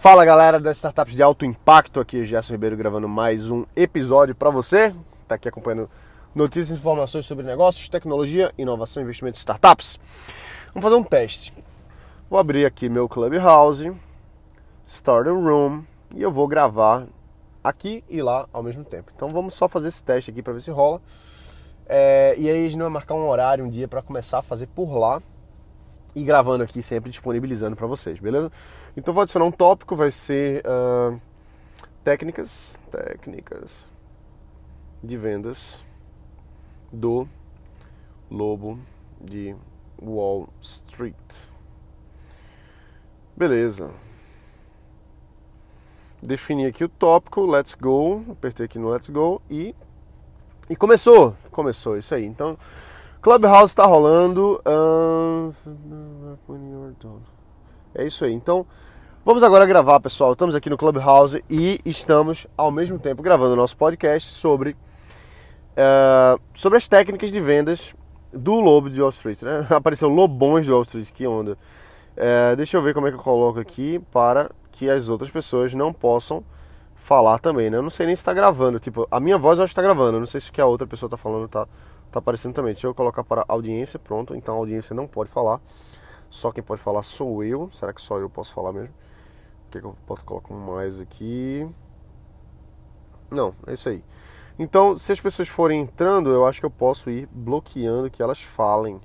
Fala galera das startups de alto impacto, aqui é Gerson Ribeiro gravando mais um episódio para você. Está aqui acompanhando notícias e informações sobre negócios, tecnologia, inovação e investimento em startups. Vamos fazer um teste. Vou abrir aqui meu Clubhouse, Start a Room e eu vou gravar aqui e lá ao mesmo tempo. Então vamos só fazer esse teste aqui para ver se rola. É, e aí a gente vai marcar um horário, um dia para começar a fazer por lá e gravando aqui sempre disponibilizando para vocês, beleza? Então vou adicionar um tópico, vai ser uh, técnicas, técnicas de vendas do lobo de Wall Street. Beleza. Defini aqui o tópico, let's go, apertei aqui no let's go e e começou, começou isso aí. Então Clubhouse está rolando. É isso aí. Então, vamos agora gravar, pessoal. Estamos aqui no Clubhouse e estamos ao mesmo tempo gravando o nosso podcast sobre, uh, sobre as técnicas de vendas do Lobo de Wall Street. Né? Apareceu Lobões de Wall Street, que onda. Uh, deixa eu ver como é que eu coloco aqui para que as outras pessoas não possam falar também, né? Eu não sei nem se está gravando. Tipo, a minha voz eu acho que está gravando. Eu não sei se o que a outra pessoa está falando está Tá aparecendo também. Deixa eu colocar para audiência, pronto. Então a audiência não pode falar. Só quem pode falar sou eu. Será que só eu posso falar mesmo? O que, é que eu posso colocar mais aqui? Não, é isso aí. Então, se as pessoas forem entrando, eu acho que eu posso ir bloqueando que elas falem.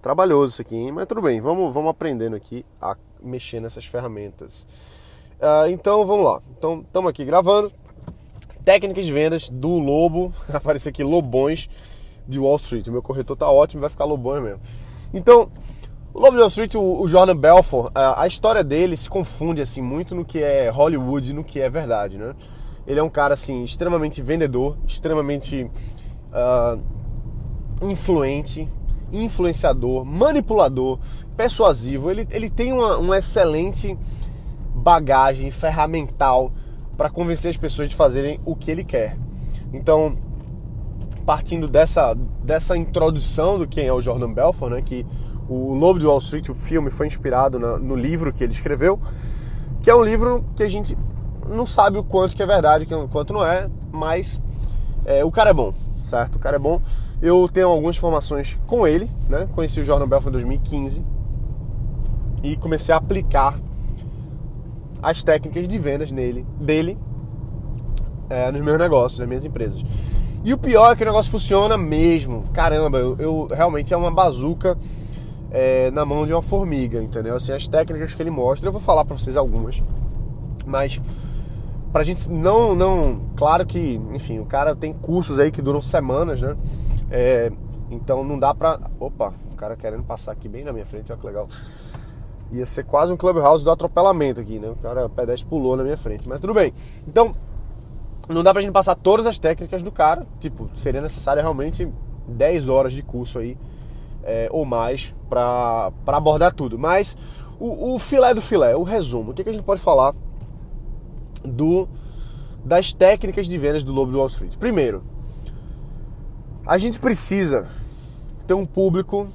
Trabalhoso isso aqui, hein? mas tudo bem. Vamos, vamos aprendendo aqui a mexer nessas ferramentas. Uh, então, vamos lá. Então, estamos aqui gravando. Técnicas de vendas do Lobo. Aparece aqui Lobões de Wall Street. O meu corretor tá ótimo, vai ficar lobão mesmo. Então, o Lobo de Wall Street, o, Jordan Belfort, a, história dele se confunde assim muito no que é Hollywood e no que é verdade, né? Ele é um cara assim extremamente vendedor, extremamente uh, influente, influenciador, manipulador, persuasivo. Ele, ele tem uma, uma excelente bagagem ferramental para convencer as pessoas de fazerem o que ele quer. Então, partindo dessa, dessa introdução do quem é o Jordan Belfort, né, que o Lobo de Wall Street, o filme, foi inspirado na, no livro que ele escreveu, que é um livro que a gente não sabe o quanto que é verdade, o quanto não é, mas é, o cara é bom, certo? O cara é bom. Eu tenho algumas informações com ele, né? Conheci o Jordan Belfort em 2015 e comecei a aplicar as técnicas de vendas nele, dele é, nos meus negócios, nas minhas empresas. E o pior é que o negócio funciona mesmo. Caramba, eu, eu realmente é uma bazuca é, na mão de uma formiga, entendeu? Assim, as técnicas que ele mostra, eu vou falar para vocês algumas. Mas pra gente não, não. Claro que, enfim, o cara tem cursos aí que duram semanas, né? É, então não dá pra. Opa, o cara querendo passar aqui bem na minha frente, olha que legal. Ia ser quase um clubhouse do atropelamento aqui, né? O cara o pedestre pulou na minha frente, mas tudo bem. Então, não dá pra gente passar todas as técnicas do cara. Tipo, seria necessário realmente 10 horas de curso aí, é, ou mais, para abordar tudo. Mas o, o, filé do filé, o resumo, o que, que a gente pode falar do das técnicas de vendas do Lobo do Wall Street? Primeiro, a gente precisa ter um público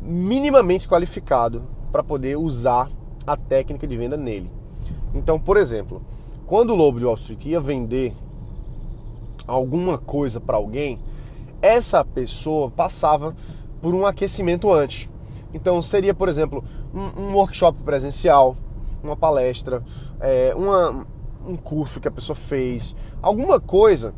minimamente qualificado para poder usar a técnica de venda nele. Então, por exemplo, quando o Lobo de Wall Street ia vender alguma coisa para alguém, essa pessoa passava por um aquecimento antes. Então seria, por exemplo, um, um workshop presencial, uma palestra, é, uma, um curso que a pessoa fez, alguma coisa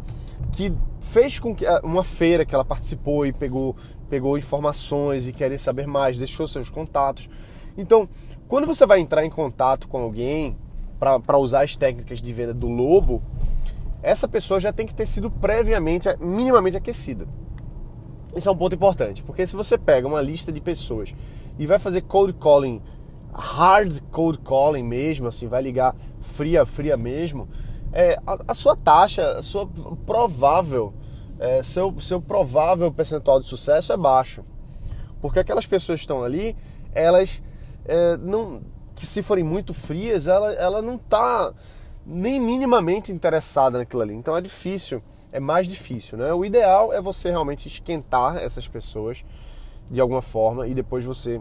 que fez com que uma feira que ela participou e pegou, pegou informações e queria saber mais, deixou seus contatos. Então, quando você vai entrar em contato com alguém para usar as técnicas de venda do lobo, essa pessoa já tem que ter sido previamente, minimamente aquecida. Isso é um ponto importante, porque se você pega uma lista de pessoas e vai fazer cold calling, hard cold calling mesmo, assim, vai ligar fria, fria mesmo, é, a, a sua taxa, a sua provável, é, seu, seu provável percentual de sucesso é baixo. Porque aquelas pessoas que estão ali, elas é, não que se forem muito frias, ela, ela não está nem minimamente interessada naquilo ali. Então é difícil, é mais difícil, né? O ideal é você realmente esquentar essas pessoas de alguma forma e depois você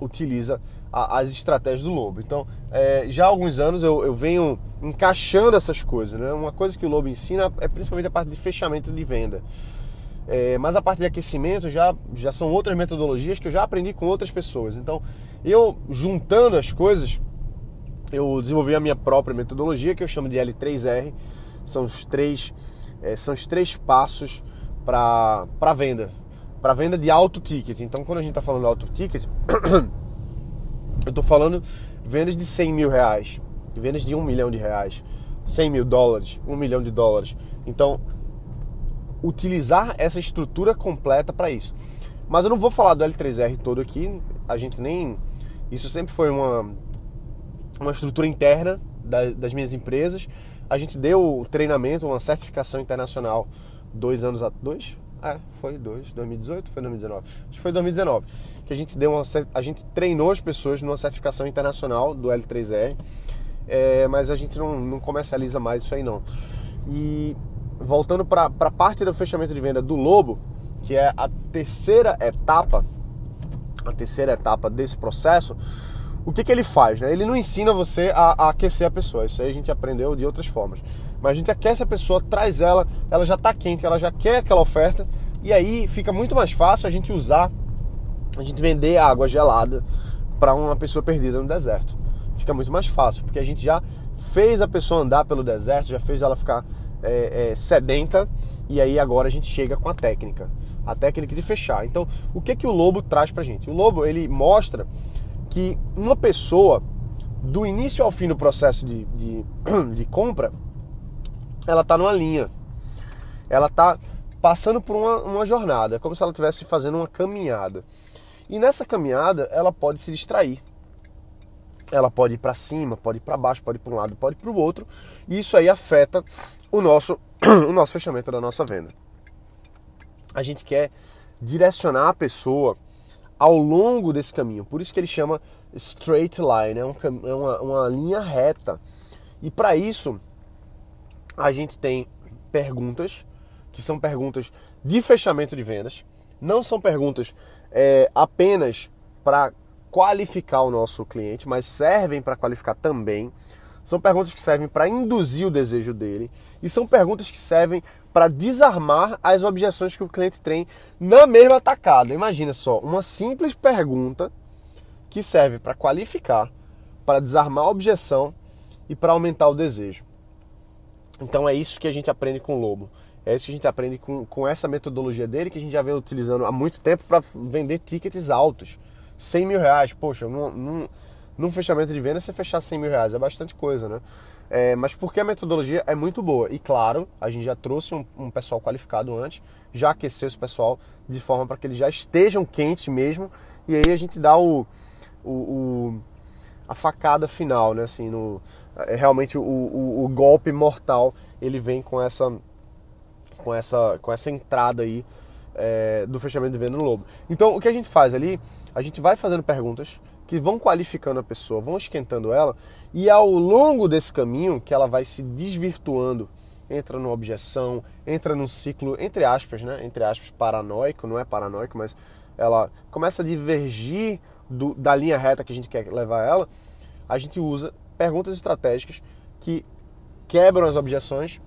utiliza a, as estratégias do Lobo. Então, é, já há alguns anos eu, eu, venho encaixando essas coisas. Né? Uma coisa que o Lobo ensina é principalmente a parte de fechamento de venda. É, mas a parte de aquecimento já, já são outras metodologias que eu já aprendi com outras pessoas. Então, eu juntando as coisas, eu desenvolvi a minha própria metodologia que eu chamo de L3R. São os três, é, são os três passos para venda, para venda de alto ticket. Então, quando a gente está falando de alto ticket, eu estou falando vendas de 100 mil reais, vendas de um milhão de reais, 100 mil dólares, um milhão de dólares. Então, utilizar essa estrutura completa para isso. Mas eu não vou falar do L3R todo aqui, a gente nem. Isso sempre foi uma, uma estrutura interna das minhas empresas. A gente deu treinamento, uma certificação internacional dois anos a dois? É, foi dois, 2018, foi 2019. Acho que foi 2019 que a gente deu uma, a gente treinou as pessoas numa certificação internacional do L3R, é, mas a gente não, não comercializa mais isso aí não. E voltando para a parte do fechamento de venda do Lobo, que é a terceira etapa, a terceira etapa desse processo, o que, que ele faz? Né? Ele não ensina você a, a, aquecer a pessoa, isso aí a gente aprendeu de outras formas. Mas a gente aquece a pessoa, traz ela, ela já está quente, ela já quer aquela oferta, e aí fica muito mais fácil a gente usar, a gente vender água gelada para uma pessoa perdida no deserto. Fica muito mais fácil, porque a gente já fez a pessoa andar pelo deserto, já fez ela ficar é, é, sedenta e aí agora a gente chega com a técnica, a técnica de fechar. Então, o que que o lobo traz pra gente? O lobo ele mostra que uma pessoa do início ao fim do processo de, de, de compra, ela está numa linha, ela está passando por uma, uma jornada, como se ela estivesse fazendo uma caminhada. E nessa caminhada ela pode se distrair ela pode ir para cima, pode ir para baixo, pode ir para um lado, pode ir para o outro, e isso aí afeta o nosso, o nosso fechamento da nossa venda. A gente quer direcionar a pessoa ao longo desse caminho, por isso que ele chama straight line, é, um, é uma, uma linha reta. E para isso, a gente tem perguntas, que são perguntas de fechamento de vendas, não são perguntas é, apenas para qualificar o nosso cliente, mas servem para qualificar também. São perguntas que servem para induzir o desejo dele e são perguntas que servem para desarmar as objeções que o cliente tem na mesma tacada. Imagina só, uma simples pergunta que serve para qualificar, para desarmar a objeção e para aumentar o desejo. Então é isso que a gente aprende com o Lobo. É isso que a gente aprende com, com essa metodologia dele que a gente já vem utilizando há muito tempo para vender tickets altos. 100 mil reais, poxa, num, num, num, fechamento de venda você fechar 100 mil reais é bastante coisa, né? É, mas porque a metodologia é muito boa. E claro, a gente já trouxe um, um pessoal qualificado antes, já aqueceu esse pessoal de forma para que eles já estejam quentes mesmo. E aí a gente dá o, o, o a facada final, né? Assim, no, é, realmente o, o, o, golpe mortal ele vem com essa, com essa, com essa entrada aí é, do fechamento de venda no Lobo. Então, o que a gente faz ali, a gente vai fazendo perguntas que vão qualificando a pessoa, vão esquentando ela, e ao longo desse caminho que ela vai se desvirtuando, entra numa objeção, entra num ciclo, entre aspas, né? Entre aspas, paranoico, não é paranoico, mas ela começa a divergir do, da linha reta que a gente quer levar ela, a gente usa perguntas estratégicas que quebram as objeções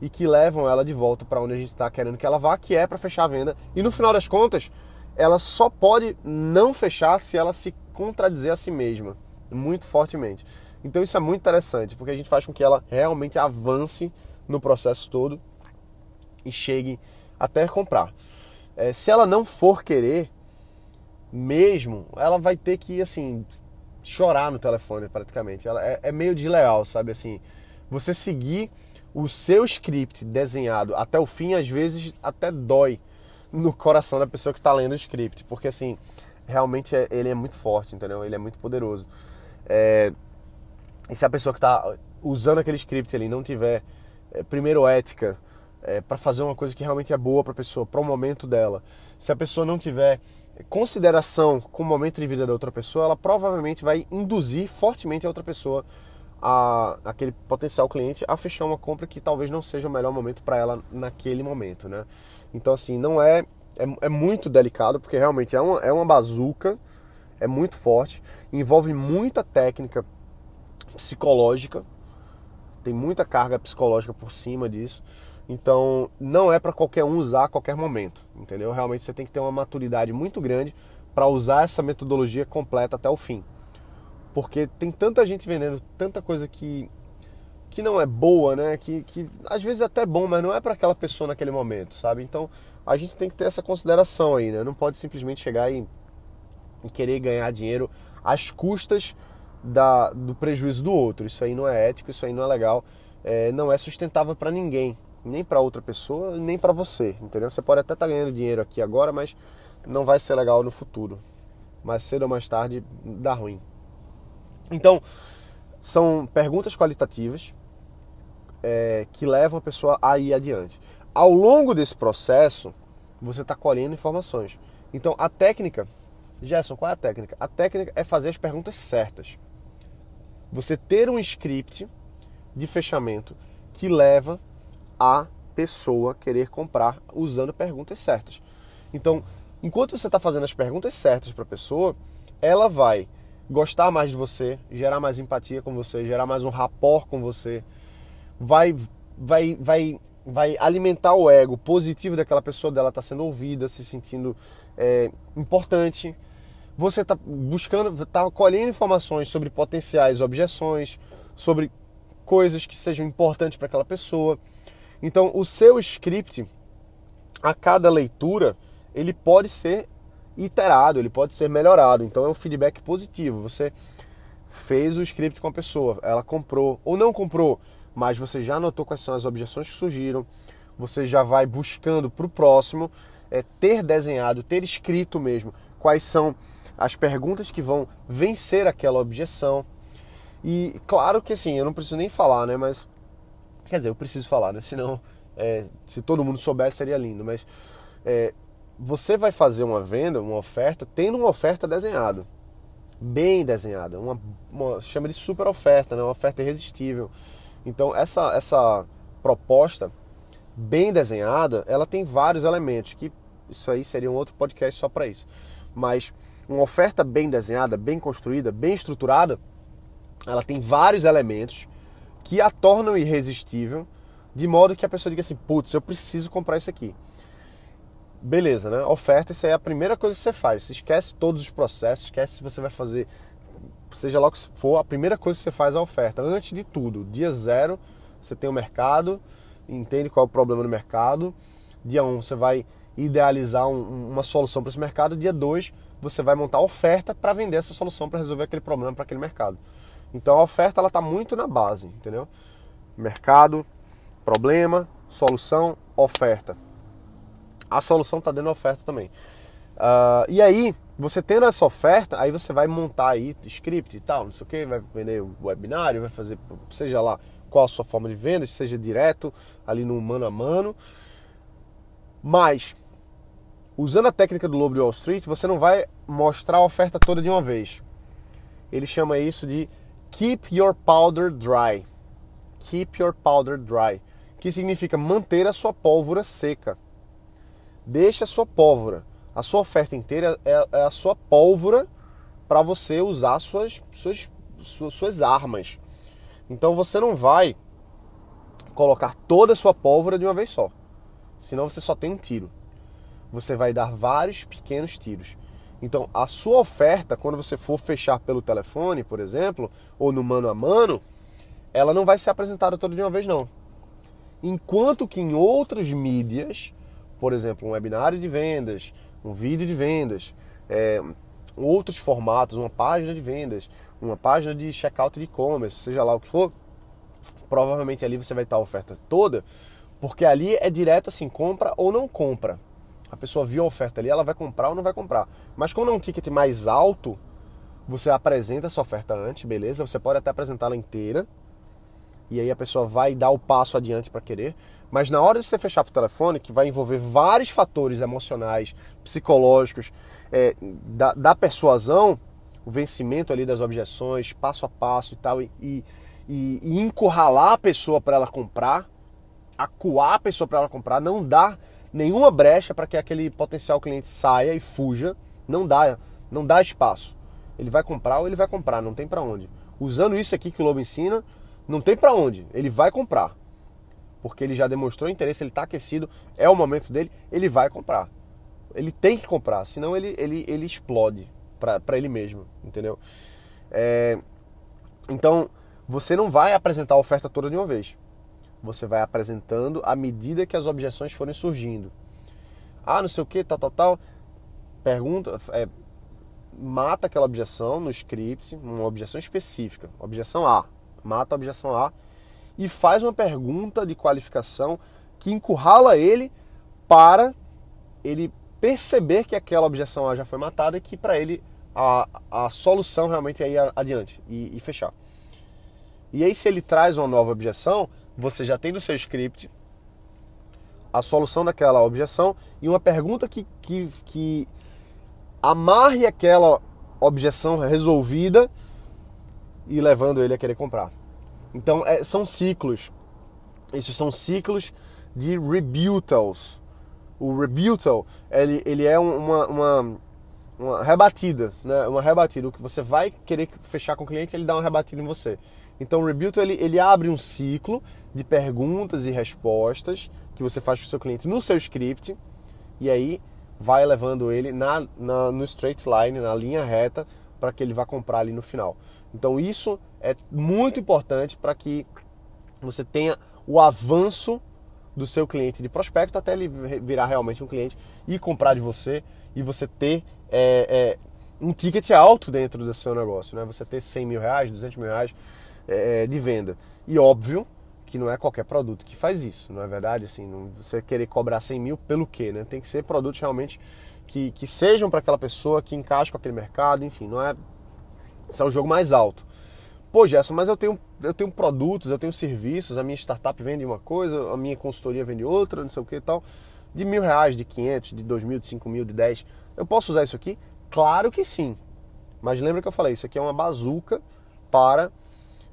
e que levam ela de volta para onde a gente está querendo que ela vá, que é para fechar a venda. E no final das contas, ela só pode não fechar se ela se contradizer a si mesma, muito fortemente. Então isso é muito interessante, porque a gente faz com que ela realmente avance no processo todo e chegue até comprar. É, se ela não for querer mesmo, ela vai ter que assim chorar no telefone praticamente. Ela é, é meio desleal, sabe assim. Você seguir o seu script desenhado até o fim, às vezes até dói no coração da pessoa que está lendo o script, porque assim, realmente é, ele é muito forte, entendeu? Ele é muito poderoso. É, e se a pessoa que está usando aquele script ali não tiver, é, primeiro, ética, é, para fazer uma coisa que realmente é boa para a pessoa, para o momento dela, se a pessoa não tiver consideração com o momento de vida da outra pessoa, ela provavelmente vai induzir fortemente a outra pessoa a, aquele potencial cliente a fechar uma compra que talvez não seja o melhor momento para ela naquele momento, né? Então, assim, não é, é, é, muito delicado, porque realmente é uma, é uma bazuca, é muito forte, envolve muita técnica psicológica, tem muita carga psicológica por cima disso. Então, não é para qualquer um usar a qualquer momento, entendeu? Realmente você tem que ter uma maturidade muito grande para usar essa metodologia completa até o fim. Porque tem tanta gente vendendo tanta coisa que que não é boa, né? Que, que às vezes é até bom, mas não é para aquela pessoa naquele momento, sabe? Então a gente tem que ter essa consideração aí, né? Não pode simplesmente chegar e, e querer ganhar dinheiro às custas da, do prejuízo do outro. Isso aí não é ético, isso aí não é legal, é, não é sustentável para ninguém, nem para outra pessoa, nem para você, entendeu? Você pode até estar tá ganhando dinheiro aqui agora, mas não vai ser legal no futuro. Mais cedo ou mais tarde dá ruim. Então, são perguntas qualitativas é, que levam a pessoa a ir adiante. Ao longo desse processo, você está colhendo informações. Então, a técnica, Gerson, qual é a técnica? A técnica é fazer as perguntas certas. Você ter um script de fechamento que leva a pessoa querer comprar usando perguntas certas. Então, enquanto você está fazendo as perguntas certas para a pessoa, ela vai gostar mais de você, gerar mais empatia com você, gerar mais um rapport com você, vai, vai, vai, vai alimentar o ego positivo daquela pessoa, dela estar tá sendo ouvida, se sentindo é, importante. Você está buscando, está colhendo informações sobre potenciais objeções, sobre coisas que sejam importantes para aquela pessoa. Então, o seu script, a cada leitura, ele pode ser iterado, ele pode ser melhorado. Então é um feedback positivo. Você fez o script com a pessoa, ela comprou ou não comprou, mas você já notou quais são as objeções que surgiram, você já vai buscando para o próximo é, ter desenhado, ter escrito mesmo quais são as perguntas que vão vencer aquela objeção. E claro que assim, eu não preciso nem falar, né? Mas quer dizer, eu preciso falar, né? Senão, é, se todo mundo soubesse seria lindo. Mas é, você vai fazer uma venda, uma oferta, tendo uma oferta desenhada, bem desenhada, uma, uma chama de super oferta, né? uma oferta irresistível. Então essa essa proposta bem desenhada, ela tem vários elementos que isso aí seria um outro podcast só para isso. Mas uma oferta bem desenhada, bem construída, bem estruturada, ela tem vários elementos que a tornam irresistível, de modo que a pessoa diga assim: putz, eu preciso comprar isso aqui. Beleza, né? Oferta, isso aí é a primeira coisa que você faz. Você esquece todos os processos, esquece se você vai fazer, seja lá o que for, a primeira coisa que você faz é a oferta. Antes de tudo, dia zero, você tem o mercado, entende qual é o problema no mercado. Dia um, você vai idealizar um, uma solução para esse mercado. Dia dois, você vai montar a oferta para vender essa solução para resolver aquele problema para aquele mercado. Então a oferta ela está muito na base, entendeu? Mercado, problema, solução, oferta a solução está dentro da oferta também. Uh, e aí, você tendo essa oferta, aí você vai montar aí script e tal, não sei o que, vai vender o webinário, vai fazer, seja lá qual a sua forma de venda, seja direto, ali no mano a mano. Mas, usando a técnica do Lobo de Wall Street, você não vai mostrar a oferta toda de uma vez. Ele chama isso de Keep Your Powder Dry. Keep Your Powder Dry. Que significa manter a sua pólvora seca. Deixe a sua pólvora. A sua oferta inteira é, é a sua pólvora para você usar suas, suas, suas, armas. Então você não vai colocar toda a sua pólvora de uma vez só. Senão você só tem um tiro. Você vai dar vários pequenos tiros. Então, a sua oferta, quando você for fechar pelo telefone, por exemplo, ou no mano a mano, ela não vai ser apresentada toda de uma vez, não. Enquanto que em outras mídias por exemplo, um webinário de vendas, um vídeo de vendas, é, outros formatos, uma página de vendas, uma página de checkout de e-commerce, seja lá o que for, provavelmente ali você vai estar a oferta toda, porque ali é direto assim, compra ou não compra. A pessoa viu a oferta ali, ela vai comprar ou não vai comprar. Mas quando é um ticket mais alto, você apresenta essa oferta antes, beleza? Você pode até apresentá-la inteira, e aí a pessoa vai dar o passo adiante para querer. Mas na hora de você fechar para o telefone, que vai envolver vários fatores emocionais, psicológicos, é, da, da, persuasão, o vencimento ali das objeções, passo a passo e tal, e, e, e encurralar a pessoa para ela comprar, acuar a pessoa para ela comprar, não dar nenhuma brecha para que aquele potencial cliente saia e fuja, não dá, não dá espaço. Ele vai comprar ou ele vai comprar, não tem para onde. Usando isso aqui que o Lobo ensina, não tem para onde. Ele vai comprar. Porque ele já demonstrou interesse, ele está aquecido, é o momento dele, ele vai comprar. Ele tem que comprar, senão ele, ele, ele explode para ele mesmo, entendeu? É, então, você não vai apresentar a oferta toda de uma vez. Você vai apresentando à medida que as objeções forem surgindo. Ah, não sei o que, tal, tal, tal. Pergunta, é, mata aquela objeção no script, uma objeção específica. Objeção A. Mata a objeção A e faz uma pergunta de qualificação que encurrala ele para ele perceber que aquela objeção já foi matada e que para ele a, a solução realmente é ir adiante e, e fechar. E aí, se ele traz uma nova objeção, você já tem no seu script a solução daquela objeção e uma pergunta que, que, que amarre aquela objeção resolvida e levando ele a querer comprar. Então, é, são ciclos. Esses são ciclos de rebutals. O rebuttal, ele, ele é uma, uma, uma rebatida, né? Uma rebatida. O que você vai querer fechar com o cliente, ele dá uma rebatida em você. Então o Rebuild ele, ele abre um ciclo de perguntas e respostas que você faz para o seu cliente no seu script e aí vai levando ele na, na, no straight line, na linha reta, para que ele vá comprar ali no final. Então isso é muito importante para que você tenha o avanço do seu cliente de prospecto até ele virar realmente um cliente e comprar de você e você ter é, é, um ticket alto dentro do seu negócio, né? Você ter 100 mil reais, 200 mil reais é, de venda. E óbvio que não é qualquer produto que faz isso, não é verdade? Assim, não, você querer cobrar 100 mil pelo quê, né? Tem que ser produtos realmente que, que sejam para aquela pessoa, que encaixem com aquele mercado, enfim, não é... Esse é o jogo mais alto. Pô, Gerson, mas eu tenho, eu tenho produtos, eu tenho serviços, a minha startup vende uma coisa, a minha consultoria vende outra, não sei o que e tal. De mil reais, de 500, de dois mil, de cinco mil, de dez. Eu posso usar isso aqui? Claro que sim. Mas lembra que eu falei, isso aqui é uma bazuca para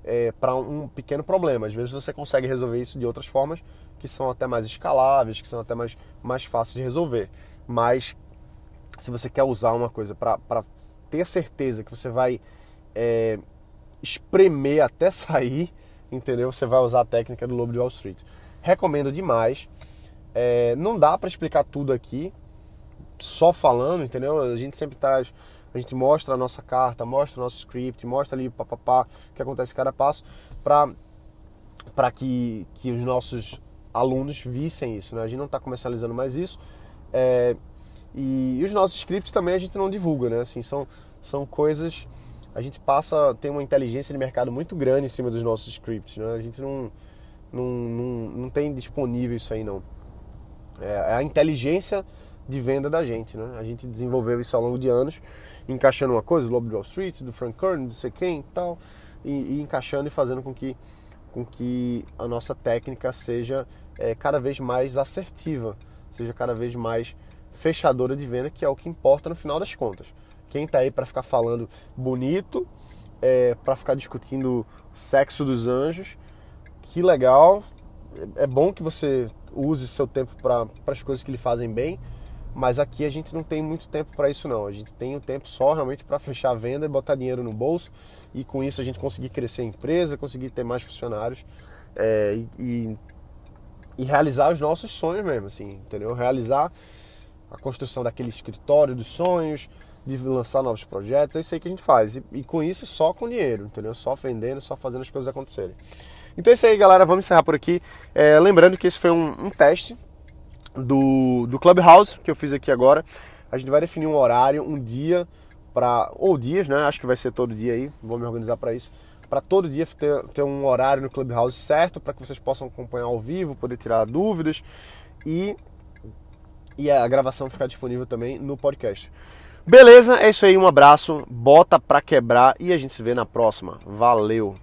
é, para um pequeno problema. Às vezes você consegue resolver isso de outras formas que são até mais escaláveis, que são até mais, mais fáceis de resolver. Mas se você quer usar uma coisa para ter certeza que você vai é, espremer até sair, entendeu? Você vai usar a técnica do Lobo de Wall Street. Recomendo demais. É, não dá para explicar tudo aqui só falando, entendeu? A gente sempre traz a gente mostra a nossa carta, mostra o nosso script, mostra ali papapá, o que acontece cada passo, para que, que os nossos alunos vissem isso. Né? A gente não está comercializando mais isso. É, e, e, os nossos scripts também a gente não divulga, né? Assim, são, são coisas. A gente passa, tem uma inteligência de mercado muito grande em cima dos nossos scripts. Né? A gente não, não, não, não tem disponível isso aí, não. É, é a inteligência de venda da gente, né? A gente desenvolveu isso ao longo de anos, encaixando uma coisa, do Lobo Wall Street, do Frank Kern, do sei quem e tal, e, e, encaixando e fazendo com que, com que a nossa técnica seja é, cada vez mais assertiva, seja cada vez mais fechadora de venda, que é o que importa no final das contas. Quem está aí para ficar falando bonito, é, para ficar discutindo sexo dos anjos, que legal, é, é bom que você use seu tempo para as coisas que lhe fazem bem, mas aqui a gente não tem muito tempo para isso não. A gente tem o um tempo só realmente para fechar a venda e botar dinheiro no bolso e com isso a gente conseguir crescer a empresa, conseguir ter mais funcionários é, e, e, realizar os nossos sonhos mesmo, assim, entendeu? Realizar a construção daquele escritório dos sonhos, de lançar novos projetos, é isso aí que a gente faz. E, e com isso só com dinheiro, entendeu? Só vendendo, só fazendo as coisas acontecerem. Então é isso aí, galera. Vamos encerrar por aqui. É, lembrando que esse foi um, um teste do, do Clubhouse que eu fiz aqui agora. A gente vai definir um horário, um dia para ou dias, né? Acho que vai ser todo dia aí. Vou me organizar para isso. Para todo dia ter, ter um horário no Clubhouse certo para que vocês possam acompanhar ao vivo, poder tirar dúvidas e e a gravação ficar disponível também no podcast. Beleza? É isso aí, um abraço, bota pra quebrar e a gente se vê na próxima. Valeu!